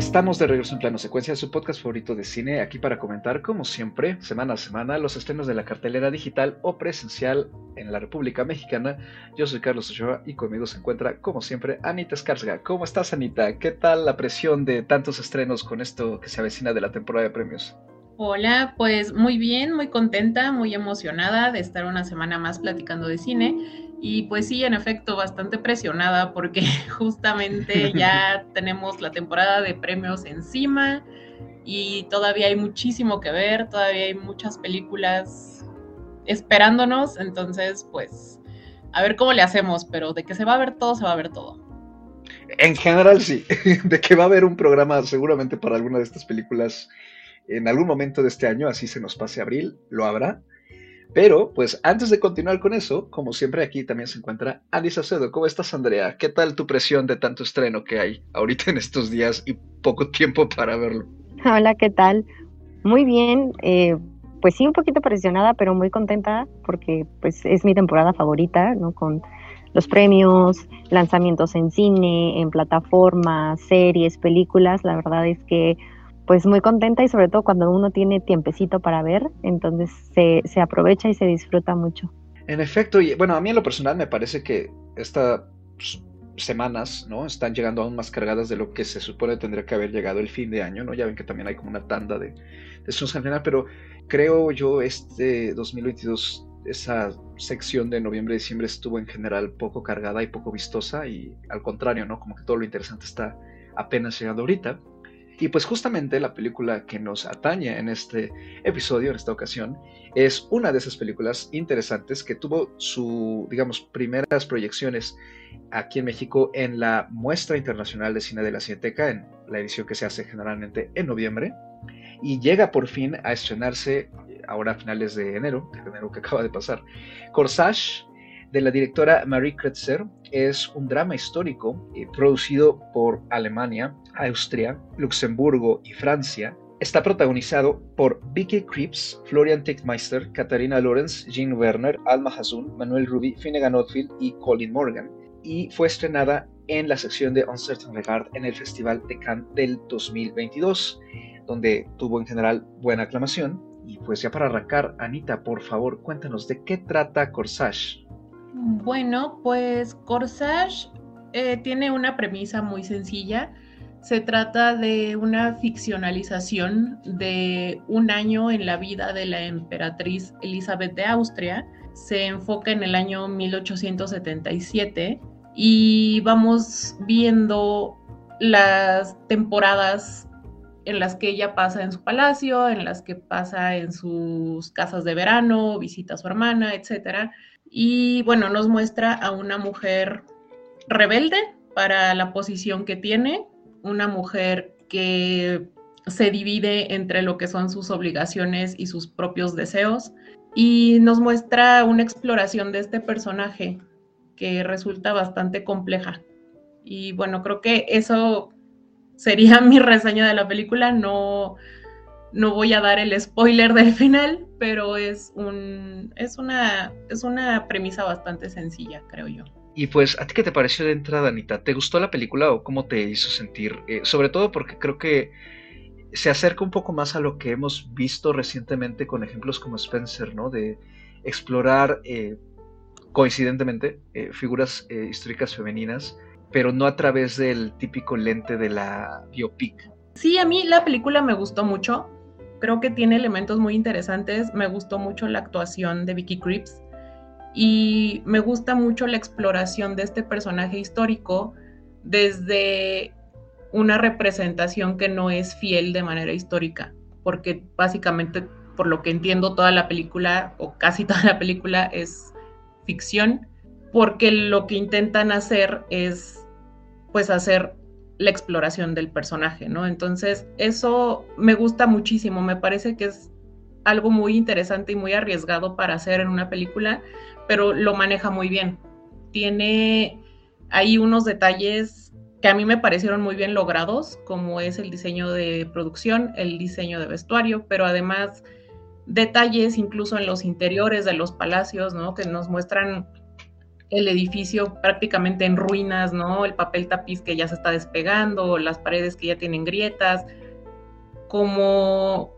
Estamos de regreso en plano secuencia, su podcast favorito de cine, aquí para comentar, como siempre, semana a semana, los estrenos de la cartelera digital o presencial en la República Mexicana. Yo soy Carlos Ochoa y conmigo se encuentra, como siempre, Anita Escarga. ¿Cómo estás, Anita? ¿Qué tal la presión de tantos estrenos con esto que se avecina de la temporada de premios? Hola, pues muy bien, muy contenta, muy emocionada de estar una semana más platicando de cine y pues sí, en efecto, bastante presionada porque justamente ya tenemos la temporada de premios encima y todavía hay muchísimo que ver, todavía hay muchas películas esperándonos, entonces pues a ver cómo le hacemos, pero de que se va a ver todo, se va a ver todo. En general sí, de que va a haber un programa seguramente para alguna de estas películas en algún momento de este año, así se nos pase abril, lo habrá. Pero, pues antes de continuar con eso, como siempre aquí también se encuentra Andy Sacedo. ¿Cómo estás, Andrea? ¿Qué tal tu presión de tanto estreno que hay ahorita en estos días y poco tiempo para verlo? Hola, ¿qué tal? Muy bien, eh, pues sí, un poquito presionada, pero muy contenta porque pues es mi temporada favorita, ¿no? Con los premios, lanzamientos en cine, en plataformas, series, películas. La verdad es que pues muy contenta y sobre todo cuando uno tiene tiempecito para ver, entonces se, se aprovecha y se disfruta mucho. En efecto, y bueno, a mí en lo personal me parece que estas semanas, ¿no? Están llegando aún más cargadas de lo que se supone tendría que haber llegado el fin de año, ¿no? Ya ven que también hay como una tanda de, de en general, pero creo yo este 2022 esa sección de noviembre-diciembre estuvo en general poco cargada y poco vistosa y al contrario, ¿no? Como que todo lo interesante está apenas llegando ahorita. Y pues justamente la película que nos atañe en este episodio, en esta ocasión, es una de esas películas interesantes que tuvo su, digamos, primeras proyecciones aquí en México en la Muestra Internacional de Cine de la Cineteca, en la edición que se hace generalmente en noviembre, y llega por fin a estrenarse ahora a finales de enero, de enero que acaba de pasar, Corsage, de la directora Marie Kretzer. Es un drama histórico eh, producido por Alemania, Austria, Luxemburgo y Francia. Está protagonizado por Vicky Krieps, Florian Tickmeister, Katharina Lorenz, Jean Werner, Alma Hazoun, Manuel Ruby, Finnegan Oldfield y Colin Morgan. Y fue estrenada en la sección de Uncertain Regard en el Festival de Cannes del 2022, donde tuvo en general buena aclamación. Y pues ya para arrancar, Anita, por favor, cuéntanos de qué trata Corsage. Bueno, pues Corsage eh, tiene una premisa muy sencilla. Se trata de una ficcionalización de un año en la vida de la emperatriz Elizabeth de Austria. Se enfoca en el año 1877 y vamos viendo las temporadas en las que ella pasa en su palacio, en las que pasa en sus casas de verano, visita a su hermana, etcétera y bueno, nos muestra a una mujer rebelde para la posición que tiene, una mujer que se divide entre lo que son sus obligaciones y sus propios deseos y nos muestra una exploración de este personaje que resulta bastante compleja. Y bueno, creo que eso sería mi reseña de la película, no no voy a dar el spoiler del final, pero es, un, es, una, es una premisa bastante sencilla, creo yo. Y pues, ¿a ti qué te pareció de entrada, Anita? ¿Te gustó la película o cómo te hizo sentir? Eh, sobre todo porque creo que se acerca un poco más a lo que hemos visto recientemente con ejemplos como Spencer, ¿no? De explorar eh, coincidentemente eh, figuras históricas femeninas, pero no a través del típico lente de la biopic. Sí, a mí la película me gustó mucho creo que tiene elementos muy interesantes. Me gustó mucho la actuación de Vicky Creeps y me gusta mucho la exploración de este personaje histórico desde una representación que no es fiel de manera histórica, porque básicamente, por lo que entiendo, toda la película o casi toda la película es ficción, porque lo que intentan hacer es pues hacer la exploración del personaje, ¿no? Entonces, eso me gusta muchísimo, me parece que es algo muy interesante y muy arriesgado para hacer en una película, pero lo maneja muy bien. Tiene ahí unos detalles que a mí me parecieron muy bien logrados, como es el diseño de producción, el diseño de vestuario, pero además detalles incluso en los interiores de los palacios, ¿no? Que nos muestran el edificio prácticamente en ruinas, ¿no? El papel tapiz que ya se está despegando, las paredes que ya tienen grietas, como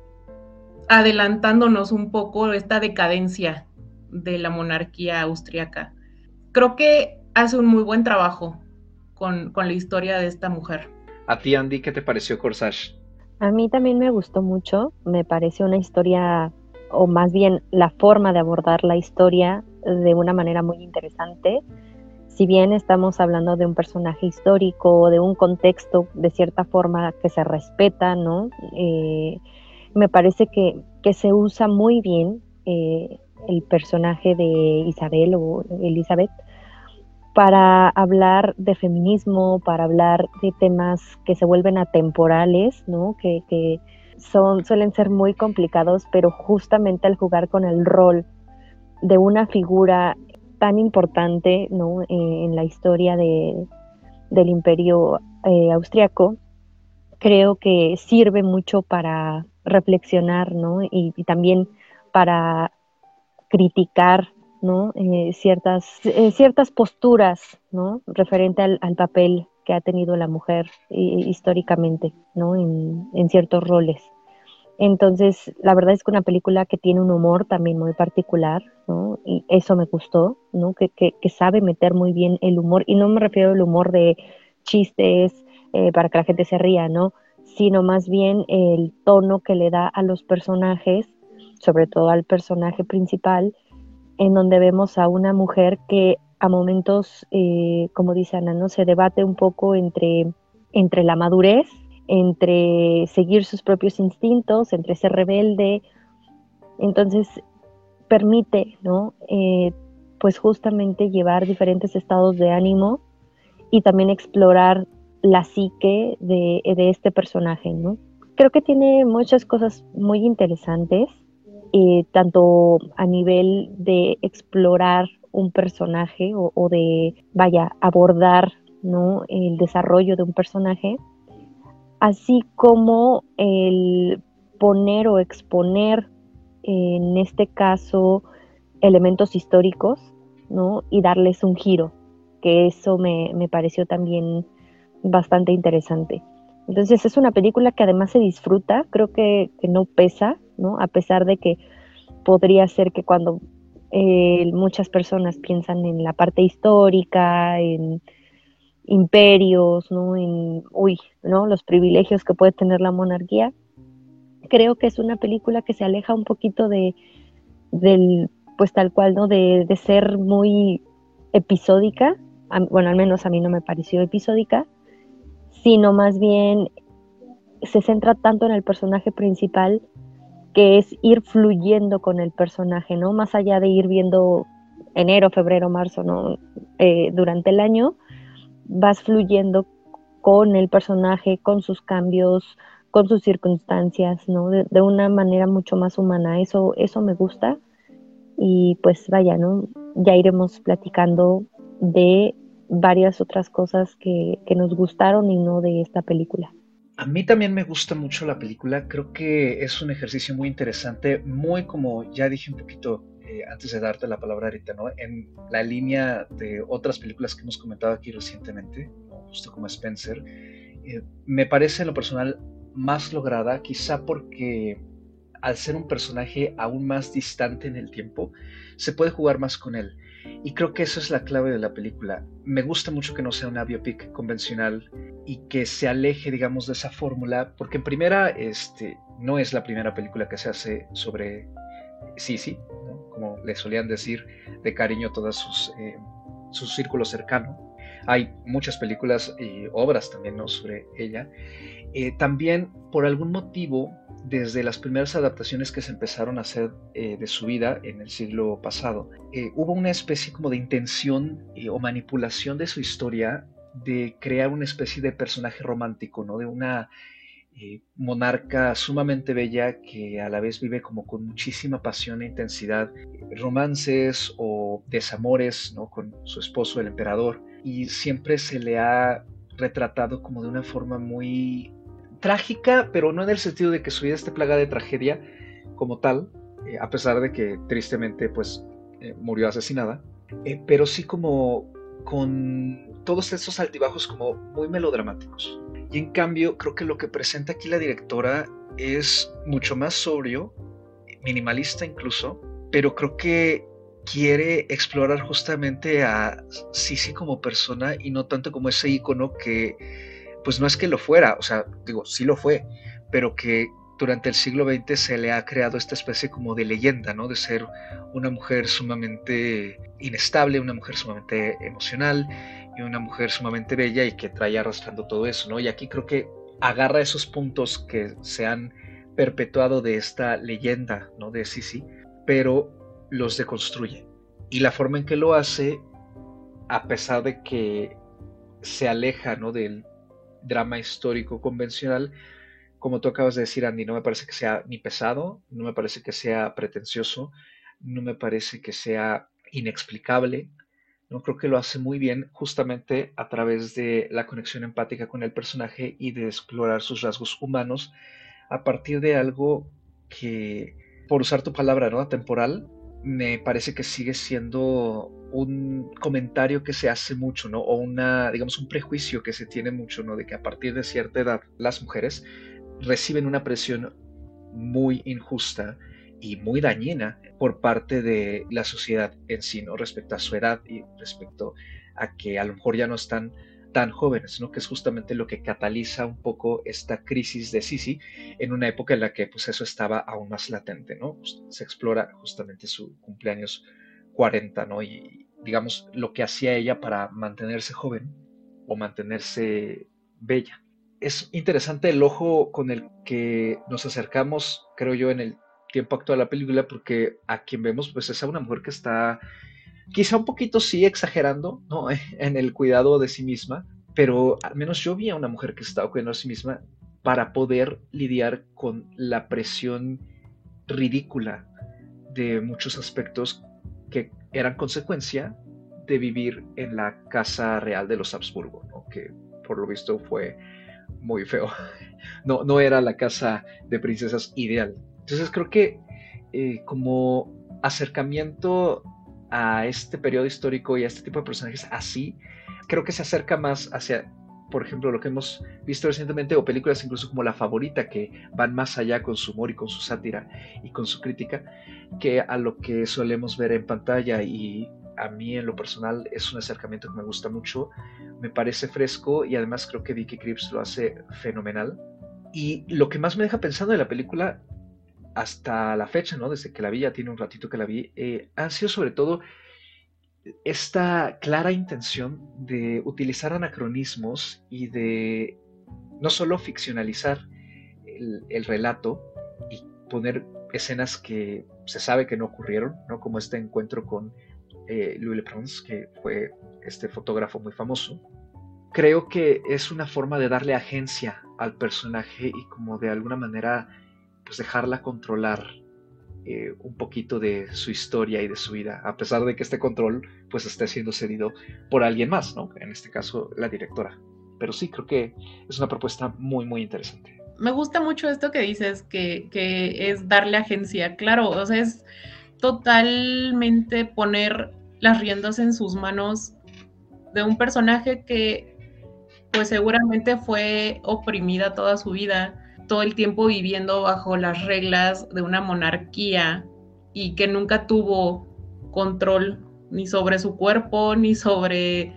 adelantándonos un poco esta decadencia de la monarquía austriaca. Creo que hace un muy buen trabajo con, con la historia de esta mujer. A ti, Andy, ¿qué te pareció Corsage? A mí también me gustó mucho, me pareció una historia, o más bien la forma de abordar la historia de una manera muy interesante. Si bien estamos hablando de un personaje histórico, de un contexto de cierta forma que se respeta, ¿no? Eh, me parece que, se usa muy bien eh, el personaje de Isabel o Elizabeth para hablar de feminismo, para hablar de temas que se vuelven atemporales, ¿no? que, que son, suelen ser muy complicados, pero justamente al jugar con el rol de una figura tan importante ¿no? Eh, en la historia de, del imperio eh, austriaco, creo que sirve mucho para reflexionar ¿no? y, también para criticar ¿no? Eh, ciertas, ciertas posturas ¿no? referente al, papel que ha tenido la mujer históricamente ¿no? en, ciertos roles. Entonces, la verdad es que una película que tiene un humor también muy particular, ¿no? Y eso me gustó, ¿no? Que, sabe meter muy bien el humor, y no me refiero al humor de chistes eh, para que la gente se ría, ¿no? Sino más bien el tono que le da a los personajes, sobre todo al personaje principal, en donde vemos a una mujer que a momentos, eh, como dice Ana, ¿no? se debate un poco entre, entre la madurez, entre seguir sus propios instintos, entre ser rebelde. Entonces, permite, ¿no? Eh, pues justamente llevar diferentes estados de ánimo y también explorar la psique de, este personaje, ¿no? Creo que tiene muchas cosas muy interesantes eh, tanto a nivel de explorar un personaje o, de, vaya, abordar ¿no? el desarrollo de un personaje, así como el poner o exponer, en este caso, elementos históricos, ¿no? Y darles un giro, que eso me, pareció también bastante interesante. Entonces es una película que además se disfruta, creo que, que no pesa, a pesar de que podría ser que cuando eh, muchas personas piensan en la parte histórica, en imperios, ¿no? En, uy, ¿no? Los privilegios que puede tener la monarquía. Creo que es una película que se aleja un poquito de, del, pues tal cual, ¿no? De, de ser muy episódica, bueno, al menos a mí no me pareció episódica, sino más bien se centra tanto en el personaje principal que es ir fluyendo con el personaje, ¿no? Más allá de ir viendo enero, febrero, marzo, ¿no? Eh, durante el año, vas fluyendo con el personaje, con sus cambios, con sus circunstancias, ¿no? De, una manera mucho más humana. Eso, eso me gusta. Y pues vaya, ¿no? Ya iremos platicando de varias otras cosas que, que nos gustaron y no de esta película. A mí también me gusta mucho la película, creo que es un ejercicio muy interesante, muy como ya dije un poquito eh, antes de darte la palabra ahorita, ¿no? En la línea de otras películas que hemos comentado aquí recientemente, justo como Spencer, eh, me parece en lo personal más lograda, quizá porque al ser un personaje aún más distante en el tiempo, se puede jugar más con él. Y creo que eso es la clave de la película. Me gusta mucho que no sea una biopic convencional y que se aleje, digamos, de esa fórmula, porque en primera, este, no es la primera película que se hace sobre Sisi, como le solían decir de cariño todos sus, eh, su círculo cercano. Hay muchas películas y obras también ¿no? sobre ella. Eh, también, por algún motivo, desde las primeras adaptaciones que se empezaron a hacer eh, de su vida en el siglo pasado, eh, hubo una especie como de intención o manipulación de su historia de crear una especie de personaje romántico, ¿no? De una monarca sumamente bella que a la vez vive como con muchísima pasión e intensidad, romances o desamores, ¿no? Con su esposo, el emperador, y siempre se le ha retratado como de una forma muy trágica, pero no en el sentido de que su vida esté plagada de tragedia como tal, eh, a pesar de que tristemente pues eh, murió asesinada, eh, pero sí como con todos esos altibajos como muy melodramáticos. Y en cambio, creo que lo que presenta aquí la directora es mucho más sobrio, minimalista incluso, pero creo que quiere explorar justamente a Sisi como persona y no tanto como ese icono que, pues no es que lo fuera, o sea, digo, sí lo fue, pero que durante el siglo XX se le ha creado esta especie como de leyenda, ¿no? De ser una mujer sumamente inestable, una mujer sumamente emocional y una mujer sumamente bella y que trae arrastrando todo eso, ¿no? Y aquí creo que agarra esos puntos que se han perpetuado de esta leyenda, ¿no? De Sisi, pero los deconstruye. Y la forma en que lo hace, a pesar de que se aleja, ¿no? Del drama histórico convencional, como tú acabas de decir, Andy, no me parece que sea ni pesado, no me parece que sea pretencioso, no me parece que sea inexplicable. No creo que lo hace muy bien justamente a través de la conexión empática con el personaje y de explorar sus rasgos humanos a partir de algo que, por usar tu palabra, ¿no? Temporal, me parece que sigue siendo un comentario que se hace mucho, ¿no? O una, digamos, un prejuicio que se tiene mucho, ¿no? De que a partir de cierta edad las mujeres reciben una presión muy injusta y muy dañina por parte de la sociedad en sí, ¿no? Respecto a su edad y respecto a que a lo mejor ya no están tan jóvenes, ¿no? Que es justamente lo que cataliza un poco esta crisis de Sisi en una época en la que pues eso estaba aún más latente, ¿no? Pues, se explora justamente su cumpleaños 40, ¿no? Y digamos lo que hacía ella para mantenerse joven o mantenerse bella es interesante el ojo con el que nos acercamos, creo yo, en el tiempo actual la película, porque a quien vemos, pues es a una mujer que está quizá un poquito sí exagerando, ¿no? En el cuidado de sí misma, pero al menos yo vi a una mujer que estaba cuidando de sí misma para poder lidiar con la presión ridícula de muchos aspectos que eran consecuencia de vivir en la casa real de los Habsburgo, que por lo visto fue muy feo. No, no era la casa de princesas ideal. Entonces creo que eh, como acercamiento a este periodo histórico y a este tipo de personajes así, creo que se acerca más hacia, por ejemplo, lo que hemos visto recientemente o películas incluso como La Favorita, que van más allá con su humor y con su sátira y con su crítica, que a lo que solemos ver en pantalla y a mí en lo personal es un acercamiento que me gusta mucho, me parece fresco y además creo que Vicky Krieps lo hace fenomenal. Y lo que más me deja pensando de la película hasta la fecha, ¿no? Desde que la vi, ya tiene un ratito que la vi, eh, ha sido sobre todo esta clara intención de utilizar anacronismos y de no solo ficcionalizar el, el relato y poner escenas que se sabe que no ocurrieron, ¿no? Como este encuentro con eh, Louis Le que fue este fotógrafo muy famoso. Creo que es una forma de darle agencia al personaje y como de alguna manera pues dejarla controlar eh, un poquito de su historia y de su vida, a pesar de que este control pues esté siendo cedido por alguien más, ¿no? En este caso la directora. Pero sí, creo que es una propuesta muy, muy interesante. Me gusta mucho esto que dices, que, que es darle agencia. Claro, o sea, es totalmente poner las riendas en sus manos de un personaje que pues seguramente fue oprimida toda su vida, todo el tiempo viviendo bajo las reglas de una monarquía y que nunca tuvo control ni sobre su cuerpo ni sobre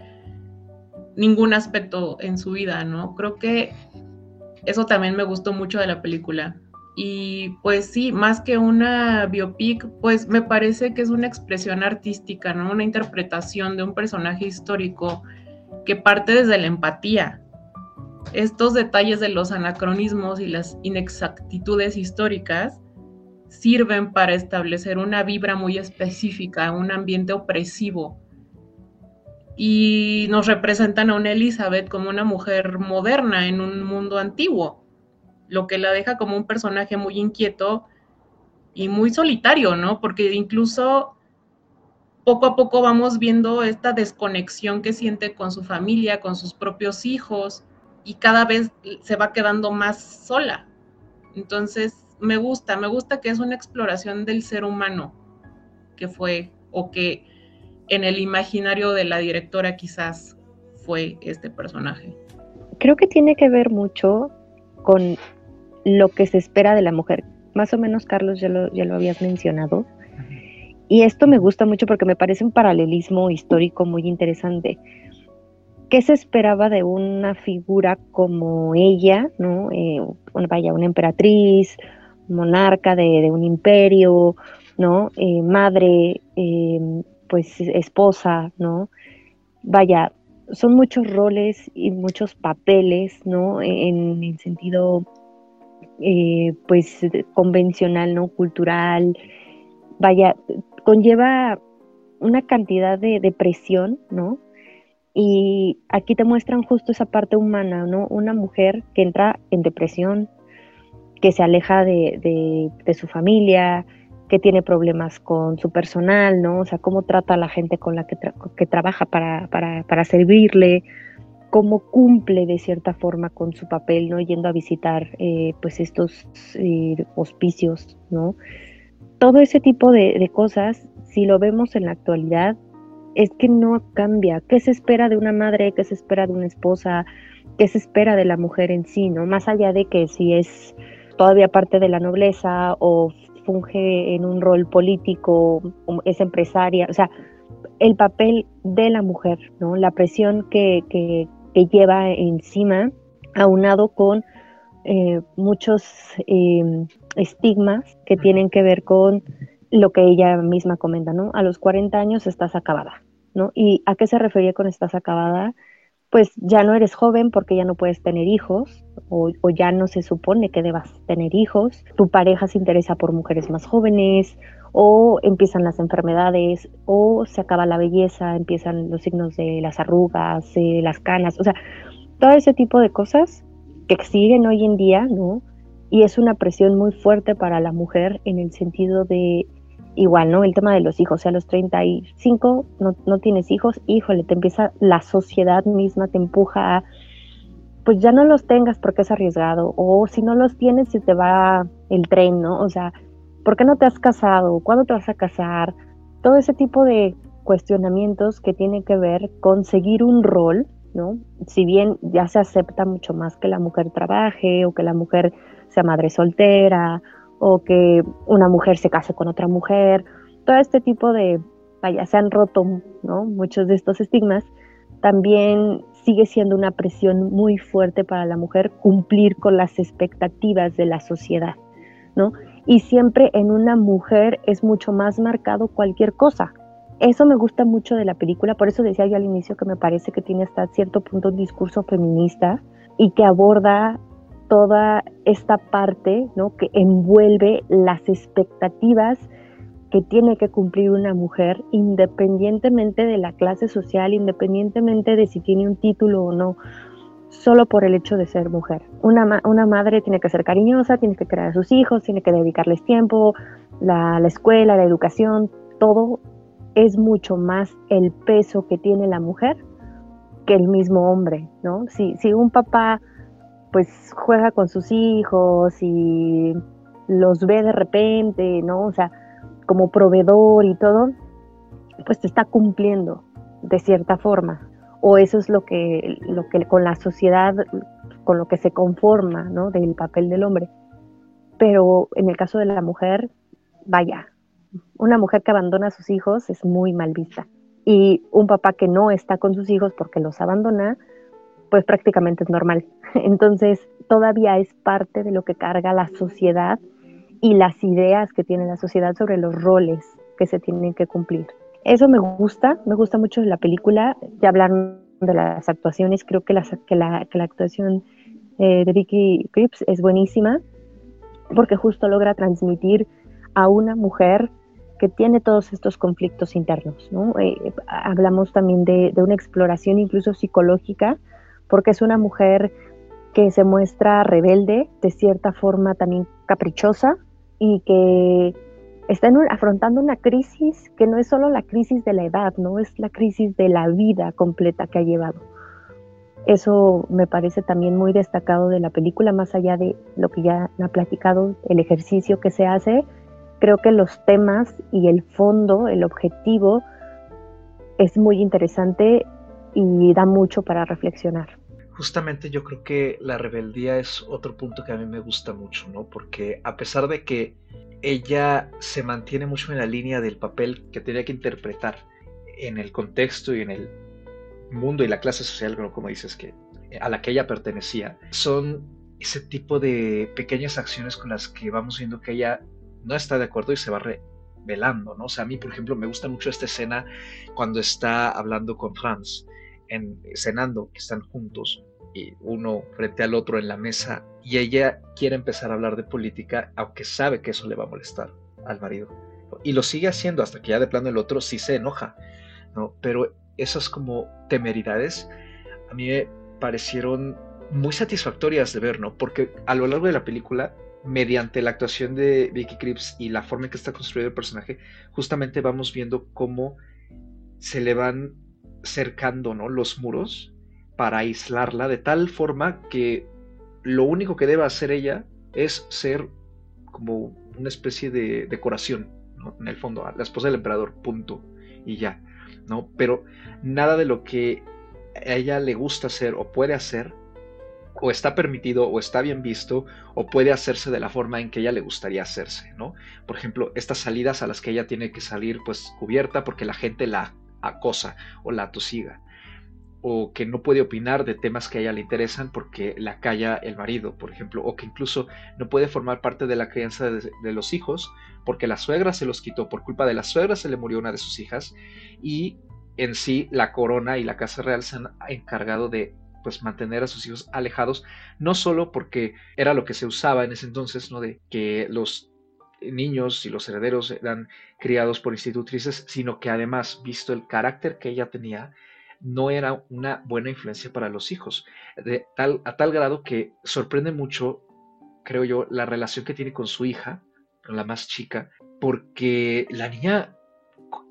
ningún aspecto en su vida, ¿no? Creo que eso también me gustó mucho de la película. Y pues sí, más que una biopic, pues me parece que es una expresión artística, ¿no? Una interpretación de un personaje histórico que parte desde la empatía. Estos detalles de los anacronismos y las inexactitudes históricas sirven para establecer una vibra muy específica, un ambiente opresivo. Y nos representan a una Elizabeth como una mujer moderna en un mundo antiguo lo que la deja como un personaje muy inquieto y muy solitario, ¿no? Porque incluso poco a poco vamos viendo esta desconexión que siente con su familia, con sus propios hijos, y cada vez se va quedando más sola. Entonces, me gusta, me gusta que es una exploración del ser humano que fue o que en el imaginario de la directora quizás fue este personaje. Creo que tiene que ver mucho con lo que se espera de la mujer. Más o menos, Carlos, ya lo, ya lo habías mencionado. Y esto me gusta mucho porque me parece un paralelismo histórico muy interesante. ¿Qué se esperaba de una figura como ella, ¿no? Eh, vaya, una emperatriz, monarca de, un imperio, ¿no? Eh, madre, eh, pues esposa, ¿no? Vaya, son muchos roles y muchos papeles, ¿no? En el sentido, pues, convencional, ¿no? Cultural. Vaya, conlleva una cantidad de, de presión, ¿no? Y aquí te muestran justo esa parte humana, ¿no? Una mujer que entra en depresión, que se aleja de, su familia, que tiene problemas con su personal, ¿no? O sea, cómo trata a la gente con la que, trabaja para, para, servirle, cómo cumple de cierta forma con su papel, ¿no? Yendo a visitar, eh, pues, estos eh, hospicios, ¿no? Todo ese tipo de, de cosas, si lo vemos en la actualidad, es que no cambia. ¿Qué se espera de una madre? ¿Qué se espera de una esposa? ¿Qué se espera de la mujer en sí? ¿no? Más allá de que si es todavía parte de la nobleza o funge en un rol político, es empresaria, o sea, el papel de la mujer, ¿no? La presión que, que, lleva encima, aunado con eh, muchos em, estigmas que tienen que ver con lo que ella misma comenta, ¿no? A los 40 años estás acabada, ¿no? ¿Y a qué se refería con estás acabada? Pues ya no eres joven porque ya no puedes tener hijos o, ya no se supone que debas tener hijos, tu pareja se interesa por mujeres más jóvenes o empiezan las enfermedades o se acaba la belleza, empiezan los signos de las arrugas, las canas, o sea, todo ese tipo de cosas que siguen hoy en día, ¿no? Y es una presión muy fuerte para la mujer en el sentido de igual, ¿no? El tema de los hijos, o sea, a los 35 no, no tienes hijos, híjole, te empieza la sociedad misma, te empuja a, pues ya no los tengas porque es arriesgado, o si no los tienes se te va el tren, ¿no? O sea, ¿por qué no te has casado? ¿Cuándo te vas a casar? Todo ese tipo de cuestionamientos que tienen que ver con seguir un rol, ¿no? Si bien ya se acepta mucho más que la mujer trabaje o que la mujer sea madre soltera o que una mujer se case con otra mujer, todo este tipo de, vaya, se han roto. Muchos de estos estigmas, también sigue siendo una presión muy fuerte para la mujer cumplir con las expectativas de la sociedad. Y siempre en una mujer es mucho más marcado cualquier cosa. Eso me gusta mucho de la película, por eso decía yo al inicio que me parece que tiene hasta cierto punto un discurso feminista y que aborda toda esta parte ¿no? que envuelve las expectativas que tiene que cumplir una mujer independientemente de la clase social, independientemente de si tiene un título o no, solo por el hecho de ser mujer. Una, una madre tiene que ser cariñosa, tiene que crear a sus hijos, tiene que dedicarles tiempo, la, la escuela, la educación, todo es mucho más el peso que tiene la mujer que el mismo hombre, ¿no? Si, si un papá pues juega con sus hijos y los ve de repente, ¿no? O sea, como proveedor y todo, pues te está cumpliendo de cierta forma. O eso es lo que, lo que con la sociedad, con lo que se conforma, ¿no? Del papel del hombre. Pero en el caso de la mujer, vaya, una mujer que abandona a sus hijos es muy mal vista. Y un papá que no está con sus hijos porque los abandona, pues prácticamente es normal. Entonces, todavía es parte de lo que carga la sociedad y las ideas que tiene la sociedad sobre los roles que se tienen que cumplir. Eso me gusta, me gusta mucho la película. Ya hablaron de las actuaciones, creo que la, que la, actuación eh, de Vicky Cripps es buenísima porque justo logra transmitir a una mujer que tiene todos estos conflictos internos. Eh, hablamos también de, una exploración incluso psicológica porque es una mujer que se muestra rebelde, de cierta forma también caprichosa y que está afrontando una crisis que no es solo la crisis de la edad, no es la crisis de la vida completa que ha llevado. Eso me parece también muy destacado de la película, más allá de lo que ya ha platicado, el ejercicio que se hace. Creo que los temas y el fondo, el objetivo, es muy interesante y da mucho para reflexionar. Justamente yo creo que la rebeldía es otro punto que a mí me gusta mucho, ¿no? Porque a pesar de que ella se mantiene mucho en la línea del papel que tenía que interpretar en el contexto y en el mundo y la clase social, como dices, que a la que ella pertenecía, son ese tipo de pequeñas acciones con las que vamos viendo que ella no está de acuerdo y se va revelando, ¿no? O sea, a mí, por ejemplo, me gusta mucho esta escena cuando está hablando con Franz, en, cenando, que están juntos, y uno frente al otro en la mesa, y ella quiere empezar a hablar de política, aunque sabe que eso le va a molestar al marido. Y lo sigue haciendo hasta que ya de plano el otro sí se enoja, ¿no? Pero esas como temeridades a mí me parecieron muy satisfactorias de ver, ¿no? Porque a lo largo de la película, mediante la actuación de Vicky Krieps y la forma en que está construido el personaje, justamente vamos viendo cómo se le van cercando. Los muros para aislarla de tal forma que lo único que debe hacer ella es ser como una especie de decoración. En el fondo, la esposa del emperador, punto, y ya, ¿no? Pero nada de lo que a ella le gusta hacer o puede hacer o está permitido o está bien visto o puede hacerse de la forma en que ella le gustaría hacerse, ¿no? Por ejemplo, estas salidas a las que ella tiene que salir pues cubierta porque la gente la acosa o la atosiga o que no puede opinar de temas que a ella le interesan porque la calla el marido, por ejemplo, o que incluso no puede formar parte de la crianza de, de, los hijos porque la suegra se los quitó, por culpa de la suegra se le murió una de sus hijas y en sí la corona y la casa real se han encargado de pues mantener a sus hijos alejados, no solo porque era lo que se usaba en ese entonces, ¿no? De que los niños y los herederos eran criados por institutrices, sino que además, visto el carácter que ella tenía, no era una buena influencia para los hijos, de tal, a tal grado que sorprende mucho, creo yo, la relación que tiene con su hija, con la más chica, porque la niña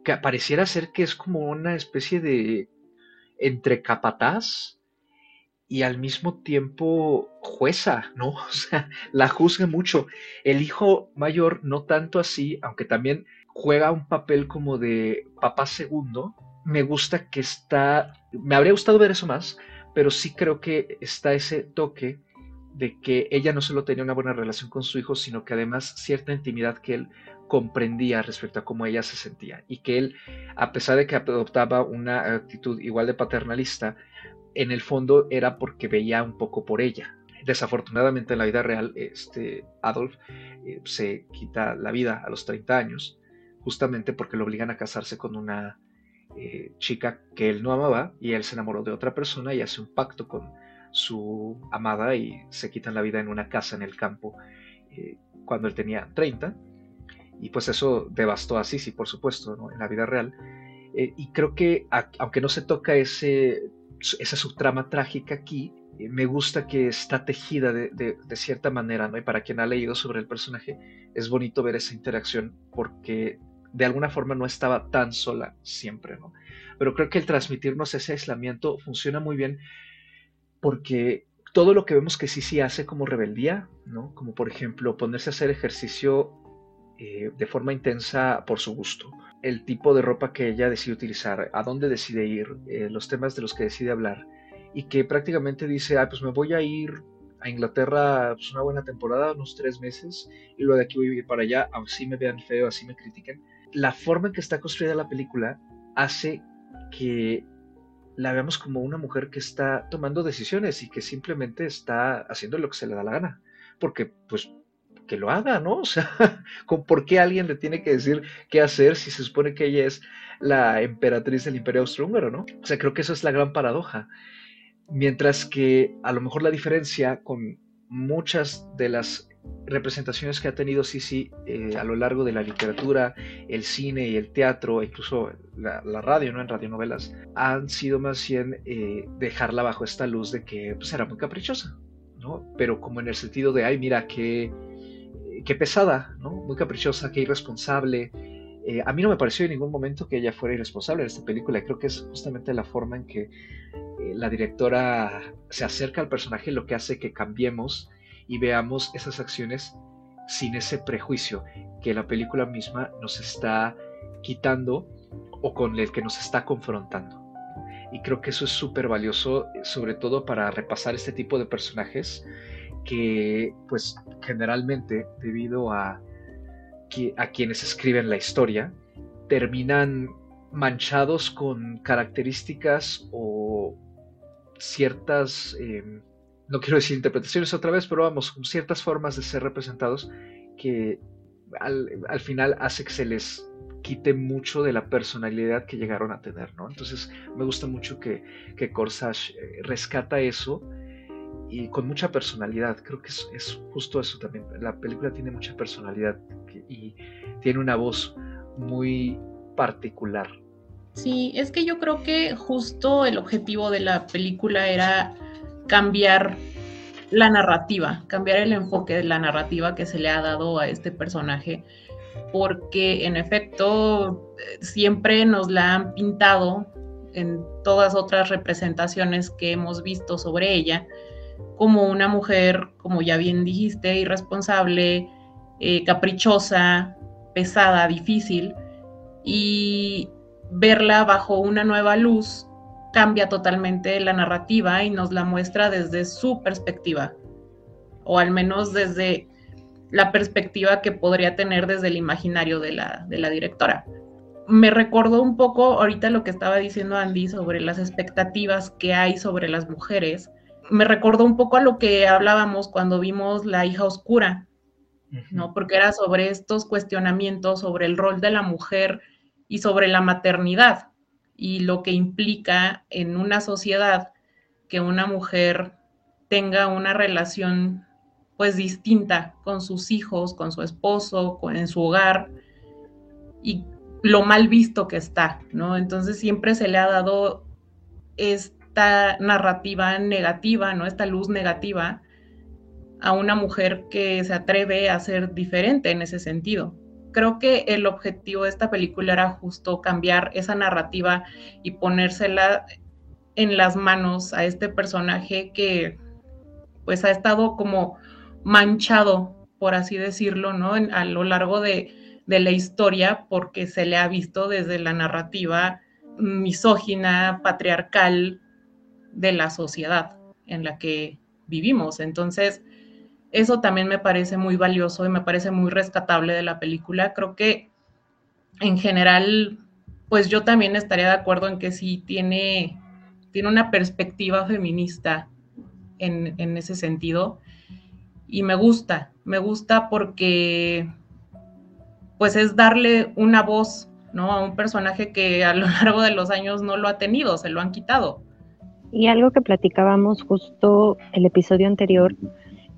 que pareciera ser que es como una especie de entre capataz y al mismo tiempo jueza, ¿no? O sea, la juzga mucho. El hijo mayor no tanto así, aunque también juega un papel como de papá segundo. Me gusta que está, me habría gustado ver eso más, pero sí creo que está ese toque de que ella no solo tenía una buena relación con su hijo, sino que además cierta intimidad que él comprendía respecto a cómo ella se sentía y que él, a pesar de que adoptaba una actitud igual de paternalista, en el fondo era porque veía un poco por ella. Desafortunadamente en la vida real, este Adolf eh, se quita la vida a los 30 años, justamente porque lo obligan a casarse con una eh, chica que él no amaba y él se enamoró de otra persona y hace un pacto con su amada y se quitan la vida en una casa en el campo eh, cuando él tenía 30. Y pues eso devastó a Sisi, por supuesto, en la vida real. y creo que, aunque no se toca ese esa subtrama trágica aquí, eh, me gusta que está tejida de, cierta manera, ¿no? Y para quien ha leído sobre el personaje, es bonito ver esa interacción porque de alguna forma no estaba tan sola siempre, ¿no? Pero creo que el transmitirnos ese aislamiento funciona muy bien porque todo lo que vemos que sí sí hace como rebeldía, ¿no? Como por ejemplo ponerse a hacer ejercicio eh, de forma intensa por su gusto, el tipo de ropa que ella decide utilizar, a dónde decide ir, eh, los temas de los que decide hablar, y que prácticamente dice, ah, pues me voy a ir a Inglaterra pues una buena temporada, unos tres meses, y luego de aquí voy a ir para allá, así me vean feo, así me critiquen. La forma en que está construida la película hace que la veamos como una mujer que está tomando decisiones y que simplemente está haciendo lo que se le da la gana. Porque, pues, que lo haga, ¿no? O sea, ¿por qué alguien le tiene que decir qué hacer si se supone que ella es la emperatriz del Imperio Austrohúngaro, ¿no? O sea, creo que eso es la gran paradoja. Mientras que a lo mejor la diferencia con muchas de las representaciones que ha tenido Sisi eh, a lo largo de la literatura, el cine y el teatro, incluso la, radio, ¿no? En radionovelas, han sido más bien eh, dejarla bajo esta luz de que pues, era muy caprichosa, ¿no? Pero como en el sentido de, ay, mira, qué qué pesada, ¿no? Muy caprichosa, qué irresponsable. Eh, a mí no me pareció en ningún momento que ella fuera irresponsable en esta película. Creo que es justamente la forma en que eh, la directora se acerca al personaje lo que hace que cambiemos y veamos esas acciones sin ese prejuicio que la película misma nos está quitando o con el que nos está confrontando. Y creo que eso es súper valioso, sobre todo para repasar este tipo de personajes que, pues, generalmente, debido a, a quienes escriben la historia, terminan manchados con características o ciertas, em, no quiero decir interpretaciones otra vez, pero vamos, con ciertas formas de ser representados que al, al final hace que se les quite mucho de la personalidad que llegaron a tener, ¿no? Entonces me gusta mucho que, que Corsage eh, rescata eso y con mucha personalidad, creo que es, justo eso también, la película tiene mucha personalidad y tiene una voz muy particular. Sí, es que yo creo que justo el objetivo de la película era cambiar la narrativa, cambiar el enfoque de la narrativa que se le ha dado a este personaje porque en efecto siempre nos la han pintado en todas otras representaciones que hemos visto sobre ella como una mujer, como ya bien dijiste, irresponsable, eh, caprichosa, pesada, difícil, y verla bajo una nueva luz cambia totalmente la narrativa y nos la muestra desde su perspectiva, o al menos desde la perspectiva que podría tener desde el imaginario de la, de la directora. Me recordó un poco ahorita lo que estaba diciendo Andy sobre las expectativas que hay sobre las mujeres. Me recordó un poco a lo que hablábamos cuando vimos La hija oscura, ¿no? Porque era sobre estos cuestionamientos sobre el rol de la mujer y sobre la maternidad y lo que implica en una sociedad que una mujer tenga una relación pues distinta con sus hijos, con su esposo, con, en su hogar y lo mal visto que está, ¿no? Entonces siempre se le ha dado esta narrativa negativa, ¿no? Esta luz negativa a una mujer que se atreve a ser diferente en ese sentido. Creo que el objetivo de esta película era justo cambiar esa narrativa y ponérsela en las manos a este personaje que pues ha estado como manchado, por así decirlo, ¿no? a lo largo de, de la historia, porque se le ha visto desde la narrativa misógina, patriarcal de la sociedad en la que vivimos. Entonces, eso también me parece muy valioso y me parece muy rescatable de la película. Creo que en general, pues yo también estaría de acuerdo en que sí tiene, tiene una perspectiva feminista en, en ese sentido y me gusta, me gusta porque pues es darle una voz, ¿no? A un personaje que a lo largo de los años no lo ha tenido, se lo han quitado. Y algo que platicábamos justo el episodio anterior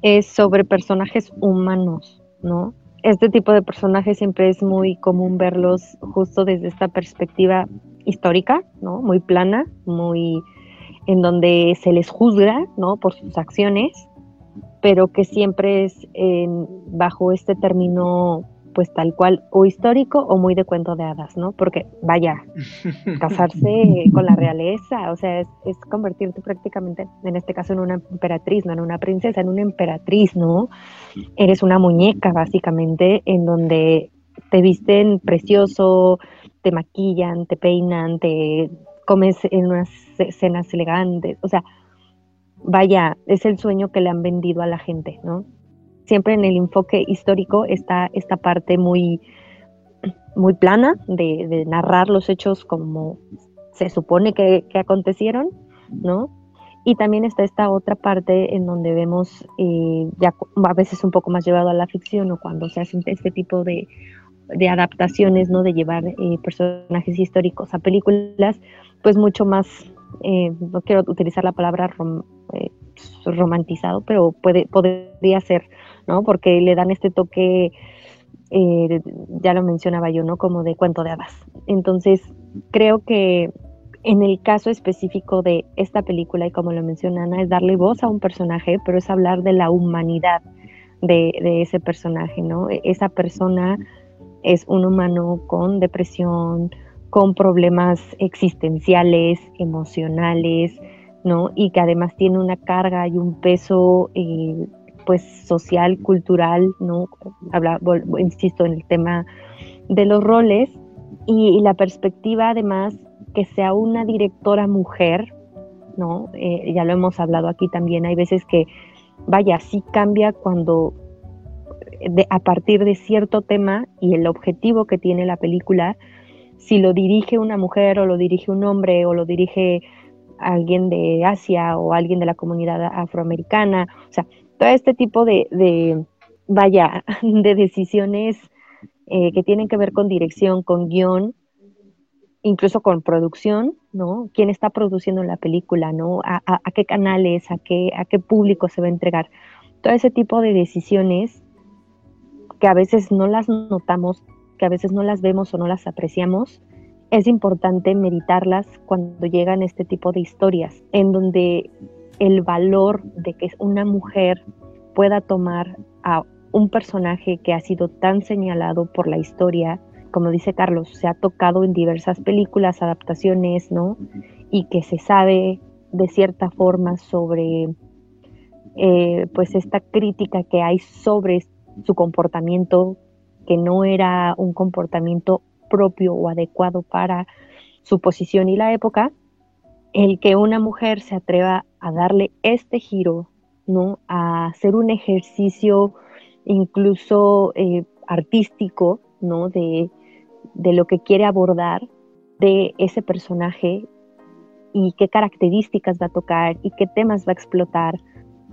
es sobre personajes humanos, ¿no? Este tipo de personajes siempre es muy común verlos justo desde esta perspectiva histórica, ¿no? Muy plana, muy en donde se les juzga, ¿no? Por sus acciones pero que siempre es bajo este término pues tal cual o histórico o muy de cuento de hadas, ¿no? Porque vaya, casarse con la realeza, o sea, es, es, convertirte prácticamente, en este caso, en una emperatriz, no en una princesa, en una emperatriz, ¿no? Eres una muñeca, básicamente, en donde te visten precioso, te maquillan, te peinan, te comes en unas cenas elegantes, o sea, vaya, es el sueño que le han vendido a la gente, ¿no? Siempre en el enfoque histórico está esta parte muy, muy plana de, narrar los hechos como se supone que, acontecieron, ¿no? Y también está esta otra parte en donde vemos, eh, ya a veces un poco más llevado a la ficción o cuando se hacen este tipo de, adaptaciones, ¿no? De llevar eh, personajes históricos a películas, pues mucho más eh, no quiero utilizar la palabra eh, romantizado, pero puede, podría ser, ¿no? Porque le dan este toque, eh, ya lo mencionaba yo, ¿no? Como de cuento de hadas. Entonces, creo que en el caso específico de esta película, y como lo menciona Ana, es darle voz a un personaje, pero es hablar de la humanidad de, ese personaje, ¿no? E-, esa persona es un humano con depresión, con problemas existenciales, emocionales, ¿no? Y que además tiene una carga y un peso, eh, pues, social, cultural, ¿no? Habla, insisto, en el tema de los roles, y, la perspectiva además que sea una directora mujer, ¿no? Eh, ya lo hemos hablado aquí también, hay veces que, vaya, sí cambia cuando a partir de cierto tema y el objetivo que tiene la película, si lo dirige una mujer o lo dirige un hombre o lo dirige alguien de Asia o alguien de la comunidad afroamericana, o sea, todo este tipo de, vaya, de decisiones eh, que tienen que ver con dirección, con guion, incluso con producción, ¿no? ¿Quién está produciendo la película, ¿no? ¿A, a qué canales, a qué, a qué público se va a entregar? Todo ese tipo de decisiones que a veces no las notamos, que a veces no las vemos o no las apreciamos, es importante meditarlas cuando llegan este tipo de historias, en donde el valor de que una mujer pueda tomar a un personaje que ha sido tan señalado por la historia, como dice Carlos, se ha tocado en diversas películas, adaptaciones, ¿no? Y que se sabe de cierta forma sobre, eh, pues, esta crítica que hay sobre su comportamiento, que no era un comportamiento propio o adecuado para su posición y la época, el que una mujer se atreva a darle este giro, ¿no? A hacer un ejercicio incluso eh, artístico, ¿no? De, de lo que quiere abordar de ese personaje y qué características va a tocar y qué temas va a explotar.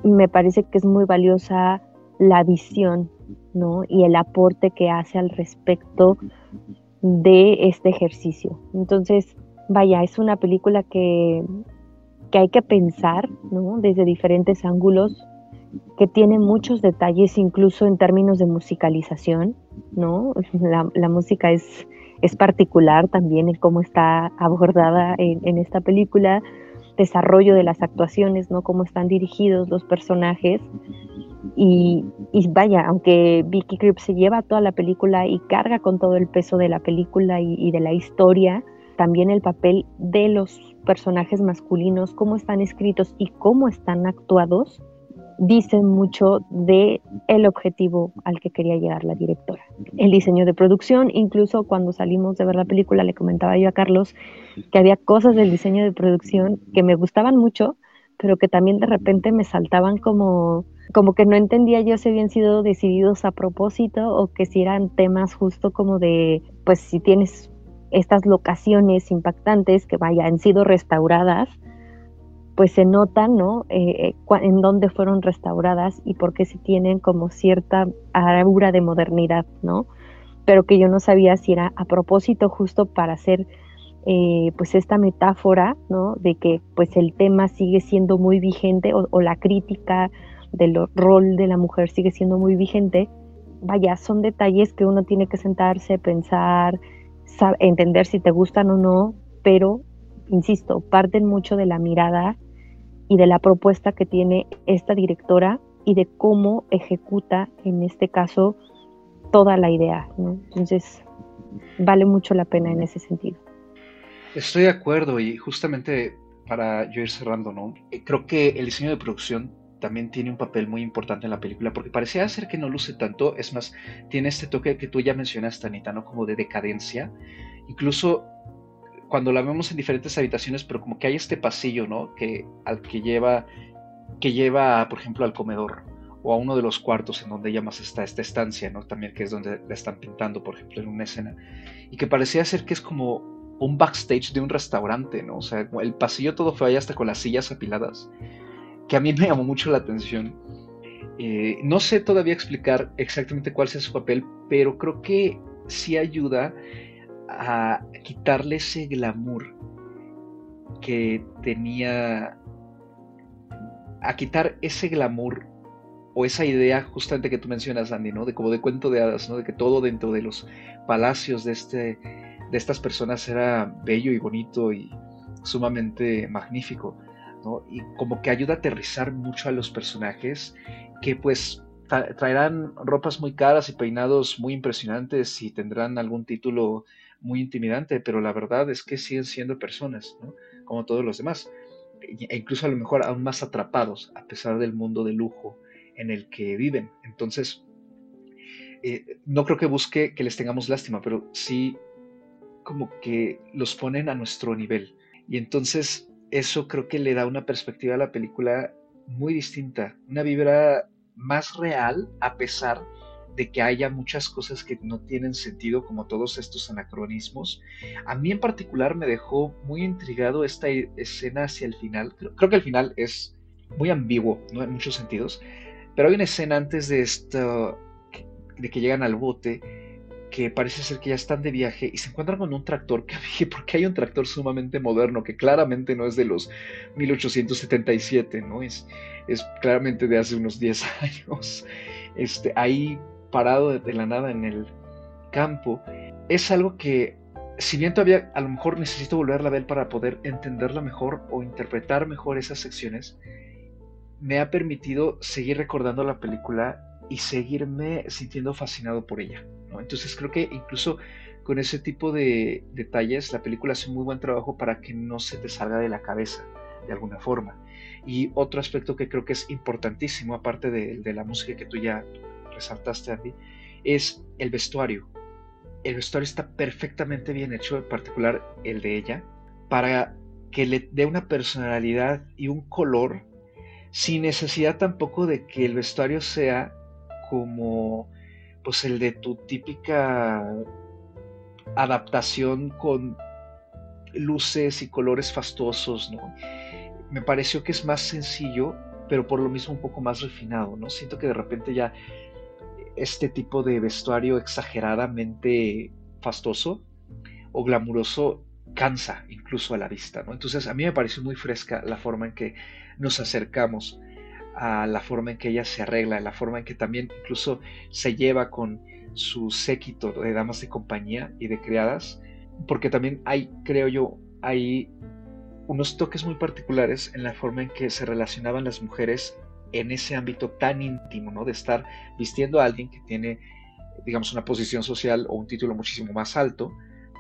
Me parece que es muy valiosa la visión ¿no? y el aporte que hace al respecto de este ejercicio. Entonces, vaya, es una película que, que hay que pensar ¿no? desde diferentes ángulos, que tiene muchos detalles incluso en términos de musicalización, ¿no? La, música es, es particular también en cómo está abordada en, esta película, desarrollo de las actuaciones, ¿no? Cómo están dirigidos los personajes y, vaya, aunque Vicky Krieps se lleva toda la película y carga con todo el peso de la película y, de la historia, también el papel de los personajes masculinos, cómo están escritos y cómo están actuados, dicen mucho de el objetivo al que quería llegar la directora. El diseño de producción, incluso cuando salimos de ver la película, le comentaba yo a Carlos que había cosas del diseño de producción que me gustaban mucho, pero que también de repente me saltaban como como que no entendía yo si habían sido decididos a propósito o que si eran temas justo como de, pues si tienes estas locaciones impactantes que vaya, han sido restauradas, pues se notan, ¿no? Eh, eh, en dónde fueron restauradas y por qué si tienen como cierta aura de modernidad, ¿no? Pero que yo no sabía si era a propósito justo para hacer eh, pues esta metáfora, ¿no? De que pues el tema sigue siendo muy vigente o la crítica del rol de la mujer sigue siendo muy vigente, vaya, son detalles que uno tiene que sentarse, pensar, entender si te gustan o no, pero, insisto, parten mucho de la mirada y de la propuesta que tiene esta directora y de cómo ejecuta, en este caso, toda la idea. Entonces, vale mucho la pena en ese sentido. Estoy de acuerdo y justamente para yo ir cerrando, ¿no? Creo que el diseño de producción también tiene un papel muy importante en la película, porque parecía ser que no luce tanto, es más, tiene este toque que tú ya mencionaste, Anita, ¿no? Como de decadencia. Incluso cuando la vemos en diferentes habitaciones, pero como que hay este pasillo, ¿no? Que, al que lleva, que lleva, por ejemplo, al comedor o a uno de los cuartos en donde ella más está, esta estancia, ¿no? También que es donde la están pintando, por ejemplo, en una escena. Y que parecía ser que es como un backstage de un restaurante, ¿no? O sea, el pasillo todo fue ahí hasta con las sillas apiladas que a mí me llamó mucho la atención. Eh, no sé todavía explicar exactamente cuál sea su papel, pero creo que sí ayuda a quitarle ese glamour que tenía, a quitar ese glamour o esa idea justamente que tú mencionas, Andy, ¿no? De como de cuento de hadas, ¿no? De que todo dentro de los palacios de, este, de estas personas era bello y bonito y sumamente magnífico. Y como que ayuda a aterrizar mucho a los personajes que pues traerán ropas muy caras y peinados muy impresionantes y tendrán algún título muy intimidante, pero la verdad es que siguen siendo personas, Como todos los demás. E incluso a lo mejor aún más atrapados a pesar del mundo de lujo en el que viven. Entonces, eh, no creo que busque que les tengamos lástima, pero sí como que los ponen a nuestro nivel. Y entonces eso creo que le da una perspectiva a la película muy distinta, una vibra más real a pesar de que haya muchas cosas que no tienen sentido como todos estos anacronismos. A mí en particular me dejó muy intrigado esta escena hacia el final. Creo, que el final es muy ambiguo, ¿no? En muchos sentidos. Pero hay una escena antes de esto, de que llegan al bote, que parece ser que ya están de viaje y se encuentran con un tractor que dije, porque hay un tractor sumamente moderno que claramente no es de los 1877, ¿no? Es, es claramente de hace unos 10 años. Este, ahí parado de la nada en el campo, es algo que, si bien todavía a lo mejor necesito volverla a ver para poder entenderla mejor o interpretar mejor esas secciones, me ha permitido seguir recordando la película y seguirme sintiendo fascinado por ella. Entonces creo que incluso con ese tipo de detalles la película hace muy buen trabajo para que no se te salga de la cabeza de alguna forma. Y otro aspecto que creo que es importantísimo, aparte de, de la música que tú ya resaltaste, Andy, es el vestuario. El vestuario está perfectamente bien hecho, en particular el de ella, para que le dé una personalidad y un color sin necesidad tampoco de que el vestuario sea como pues el de tu típica adaptación con luces y colores fastuosos, ¿no? Me pareció que es más sencillo, pero por lo mismo un poco más refinado, ¿no? Siento que de repente ya este tipo de vestuario exageradamente fastoso o glamuroso cansa incluso a la vista, ¿no? Entonces a mí me pareció muy fresca la forma en que nos acercamos a la forma en que ella se arregla, la forma en que también incluso se lleva con su séquito de damas de compañía y de criadas, porque también hay, creo yo, hay unos toques muy particulares en la forma en que se relacionaban las mujeres en ese ámbito tan íntimo, ¿no? De estar vistiendo a alguien que tiene, digamos, una posición social o un título muchísimo más alto,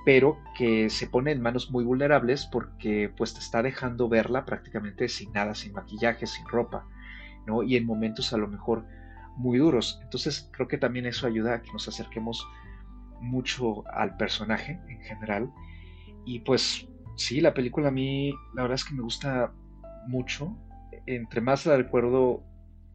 pero que se pone en manos muy vulnerables porque pues está dejando verla prácticamente sin nada, sin maquillaje, sin ropa, ¿no? Y en momentos a lo mejor muy duros. Entonces creo que también eso ayuda a que nos acerquemos mucho al personaje en general. Y pues sí, la película a mí la verdad es que me gusta mucho entre más la recuerdo,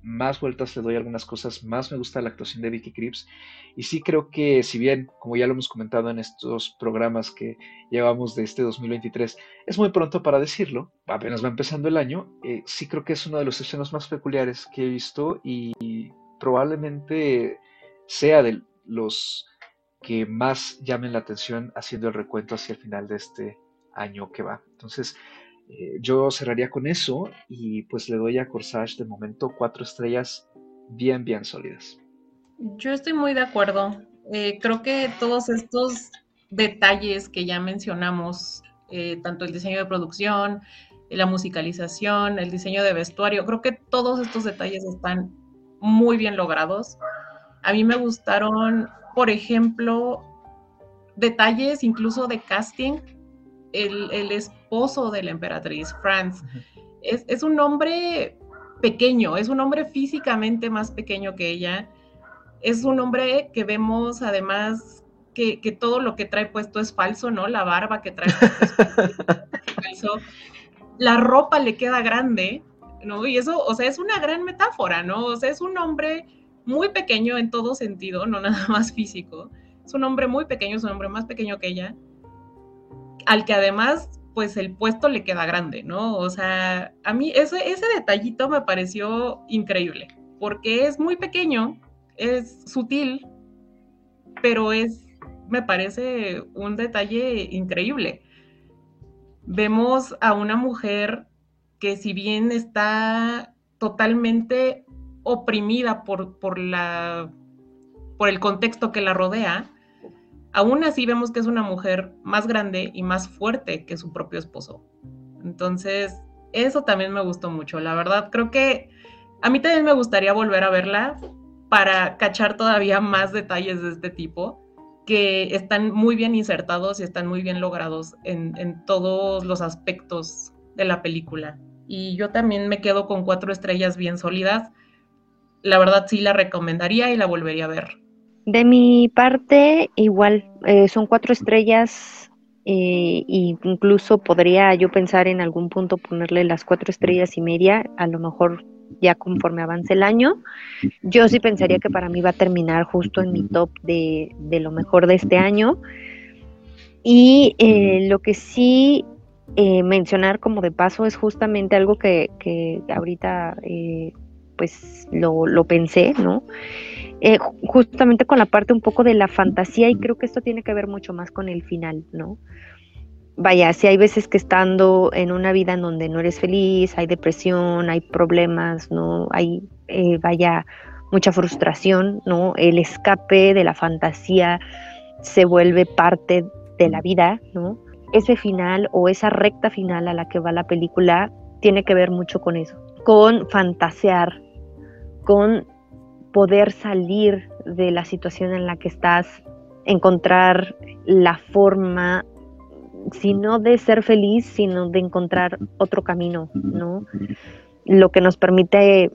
más vueltas le doy algunas cosas, más me gusta la actuación de Vicky Cripps. Y sí creo que, si bien, como ya lo hemos comentado en estos programas que llevamos de este 2023, es muy pronto para decirlo, apenas va empezando el año, eh, sí creo que es uno de los escenas más peculiares que he visto y probablemente sea de los que más llamen la atención haciendo el recuento hacia el final de este año que va. Entonces, eh, yo cerraría con eso y pues le doy a Corsage de momento cuatro estrellas bien, bien sólidas. Yo estoy muy de acuerdo. Eh, creo que todos estos detalles que ya mencionamos, eh, tanto el diseño de producción, la musicalización, el diseño de vestuario, creo que todos estos detalles están muy bien logrados. A mí me gustaron, por ejemplo, detalles incluso de casting el, esposo de la emperatriz, Franz, es, un hombre pequeño, es un hombre físicamente más pequeño que ella, es un hombre que vemos además que, todo lo que trae puesto es falso, ¿no? La barba que trae puesto es falso, la ropa le queda grande, ¿no? Y eso, o sea, es una gran metáfora, ¿no? O sea, es un hombre muy pequeño en todo sentido, no nada más físico. Es un hombre muy pequeño, es un hombre más pequeño que ella, al que además pues el puesto le queda grande, ¿no? O sea, a mí ese, ese detallito me pareció increíble, porque es muy pequeño, es sutil, pero es, me parece un detalle increíble. Vemos a una mujer que si bien está totalmente oprimida por, por, la, por el contexto que la rodea, aún así vemos que es una mujer más grande y más fuerte que su propio esposo. Entonces, eso también me gustó mucho. La verdad, creo que a mí también me gustaría volver a verla para cachar todavía más detalles de este tipo que están muy bien insertados y están muy bien logrados en, en todos los aspectos de la película. Y yo también me quedo con cuatro estrellas bien sólidas. La verdad sí la recomendaría y la volvería a ver. De mi parte, igual, eh, son cuatro estrellas eh, incluso podría yo pensar en algún punto ponerle las cuatro estrellas y media, a lo mejor ya conforme avance el año. Yo sí pensaría que para mí va a terminar justo en mi top de, lo mejor de este año. Y eh, lo que sí mencionar como de paso es justamente algo que, que ahorita pues lo, lo, pensé, ¿no? Justamente con la parte un poco de la fantasía y creo que esto tiene que ver mucho más con el final, ¿no? vaya, si hay veces que estando en una vida en donde no eres feliz, hay depresión, hay problemas, ¿no? Hay, eh, vaya, mucha frustración, ¿no? El escape de la fantasía se vuelve parte de la vida, ¿no? Ese final o esa recta final a la que va la película tiene que ver mucho con eso, con fantasear, con poder salir de la situación en la que estás, encontrar la forma sino de ser feliz, sino de encontrar otro camino, ¿no? Lo que nos permite,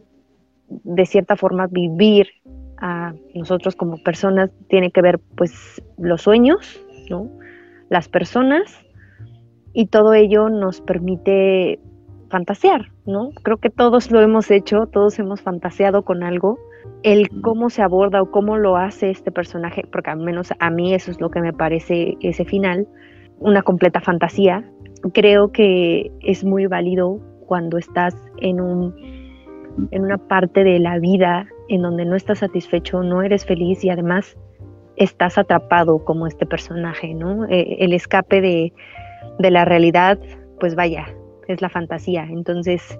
de cierta forma, vivir a nosotros como personas tiene que ver, pues, los sueños, ¿no? Las personas, y todo ello nos permite fantasear, ¿no? Creo que todos lo hemos hecho, todos hemos fantaseado con algo. El cómo se aborda o cómo lo hace este personaje, porque al menos a mí eso es lo que me parece ese final, una completa fantasía. Creo que es muy válido cuando estás en, un, en una parte de la vida en donde no estás satisfecho, no eres feliz y además estás atrapado como este personaje, ¿no? Eh, el escape de, de la realidad, pues vaya, es la fantasía. Entonces,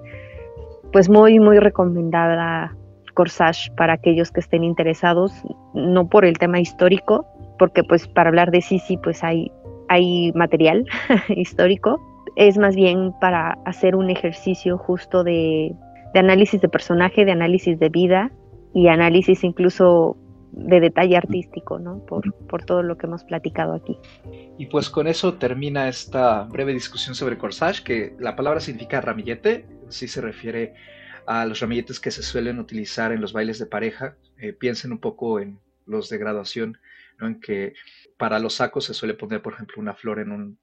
pues muy, muy recomendada Corsage para aquellos que estén interesados, no por el tema histórico, porque pues para hablar de Sisi pues hay hay material histórico, es más bien para hacer un ejercicio justo de, análisis de personaje, de análisis de vida y análisis incluso de detalle artístico, ¿no? Por, por, todo lo que hemos platicado aquí. Y pues con eso termina esta breve discusión sobre corsage, que la palabra significa ramillete, sí se refiere a los ramilletes que se suelen utilizar en los bailes de pareja. Eh, piensen un poco en los de graduación, ¿no? En que para los sacos se suele poner, por ejemplo, una flor en un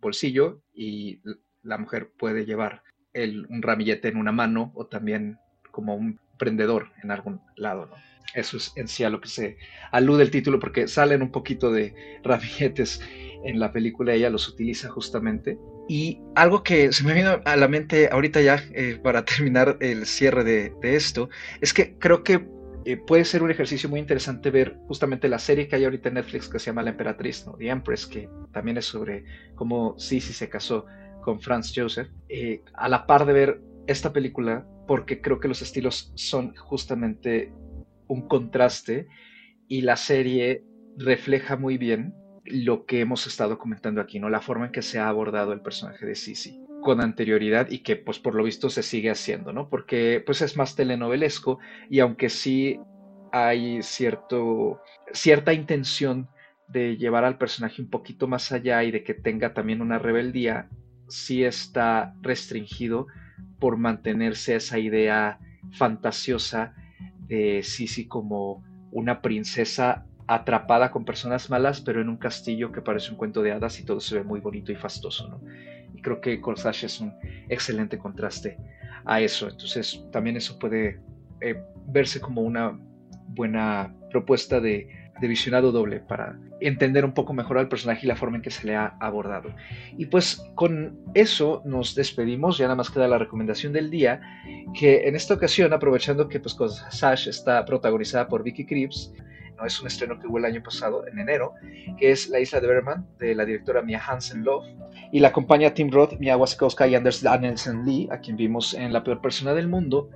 bolsillo y la mujer puede llevar un ramillete en una mano o también como un prendedor en algún lado, Eso es en sí a lo que se alude el título porque salen un poquito de ramilletes en la película, ella los utiliza justamente. Y algo que se me vino a la mente ahorita ya eh, para terminar el cierre de, esto, es que creo que eh, puede ser un ejercicio muy interesante ver justamente la serie que hay ahorita en Netflix que se llama La Emperatriz, ¿no? The Empress, que también es sobre cómo Sisi se casó con Franz Joseph, eh, a la par de ver esta película, porque creo que los estilos son justamente un contraste y la serie refleja muy bien lo que hemos estado comentando aquí, ¿no? La forma en que se ha abordado el personaje de Sisi con anterioridad y que pues por lo visto se sigue haciendo, ¿no? Porque pues es más telenovelesco y aunque sí hay cierto, cierta intención de llevar al personaje un poquito más allá y de que tenga también una rebeldía, sí está restringido por mantenerse esa idea fantasiosa de Sisi como una princesa atrapada con personas malas, pero en un castillo que parece un cuento de hadas y todo se ve muy bonito y fastoso, ¿no? Y creo que Corsage es un excelente contraste a eso. Entonces, también eso puede eh, verse como una buena propuesta de, de, visionado doble para entender un poco mejor al personaje y la forma en que se le ha abordado. Y pues con eso nos despedimos, ya nada más queda la recomendación del día, que en esta ocasión, aprovechando que pues Corsage está protagonizada por Vicky Krieps, no es un estreno que hubo el año pasado, en enero, que es La Isla de Berman, de la directora Mia Hansen Love, y la acompaña Tim Roth, Mia Wasikowska y Anders Danielsen Lee, a quien vimos en La Peor Persona del Mundo.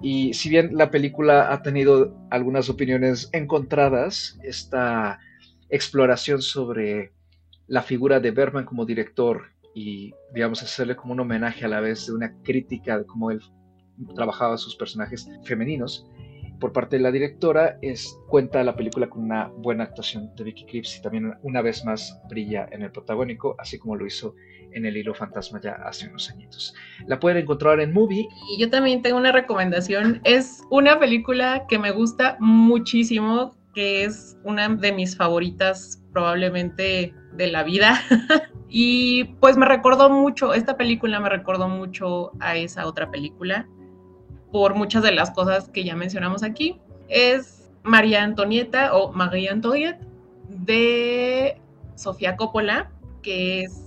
Y si bien la película ha tenido algunas opiniones encontradas, esta exploración sobre la figura de Berman como director y, digamos, hacerle como un homenaje a la vez de una crítica de cómo él trabajaba sus personajes femeninos, por parte de la directora, es, cuenta la película con una buena actuación de Vicky Krieps y también una vez más brilla en el protagónico, así como lo hizo en El Hilo Fantasma ya hace unos añitos. La pueden encontrar en Movie. Y yo también tengo una recomendación. Es una película que me gusta muchísimo, que es una de mis favoritas probablemente de la vida. y pues me recordó mucho, esta película me recordó mucho a esa otra película por muchas de las cosas que ya mencionamos aquí. Es María Antonieta o María Antonieta de Sofía Coppola, que es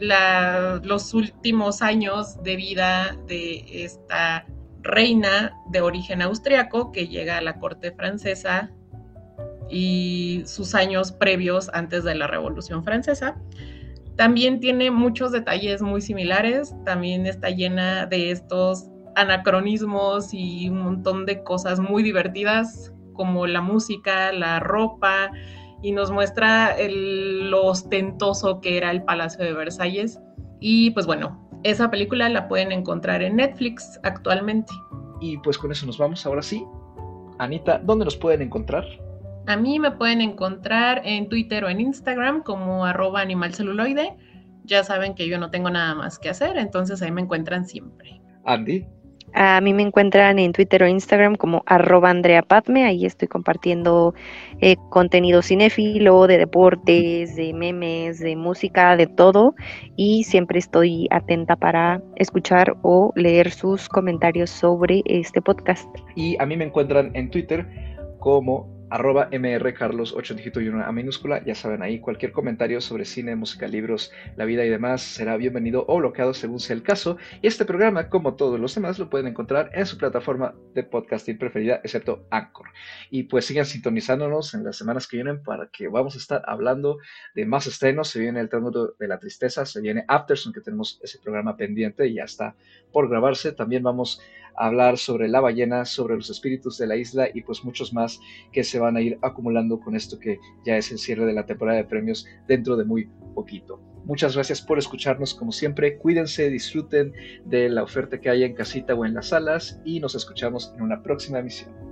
los últimos años de vida de esta reina de origen austriaco que llega a la corte francesa y sus años previos antes de la Revolución Francesa. También tiene muchos detalles muy similares, también está llena de estos anacronismos y un montón de cosas muy divertidas como la música, la ropa, y nos muestra lo ostentoso que era el Palacio de Versalles. Y pues bueno, esa película la pueden encontrar en Netflix actualmente. Y pues con eso nos vamos ahora sí. Anita, ¿dónde nos pueden encontrar? A mí me pueden encontrar en Twitter o en Instagram como arroba animalceluloide. Ya saben que yo no tengo nada más que hacer, entonces ahí me encuentran siempre. Andy. A mí me encuentran en Twitter o Instagram como arroba Andrea Padme, ahí estoy compartiendo eh, contenido cinéfilo, de deportes, de memes, de música, de todo, y siempre estoy atenta para escuchar o leer sus comentarios sobre este podcast. Y a mí me encuentran en Twitter como arroba mrcarlos 8 dígito y 1 a minúscula. Ya saben ahí, cualquier comentario sobre cine, música, libros, la vida y demás será bienvenido o bloqueado según sea el caso. Y este programa, como todos los demás, lo pueden encontrar en su plataforma de podcasting preferida, excepto Anchor. Y pues sigan sintonizándonos en las semanas que vienen para que vamos a estar hablando de más estrenos. Se viene el Triángulo de la Tristeza, se viene Afterson, que tenemos ese programa pendiente y ya está por grabarse. También vamos hablar sobre la ballena, sobre los espíritus de la isla y pues muchos más que se van a ir acumulando con esto que ya es el cierre de la temporada de premios dentro de muy poquito. Muchas gracias por escucharnos como siempre. Cuídense, disfruten de la oferta que haya en casita o en las salas y nos escuchamos en una próxima emisión.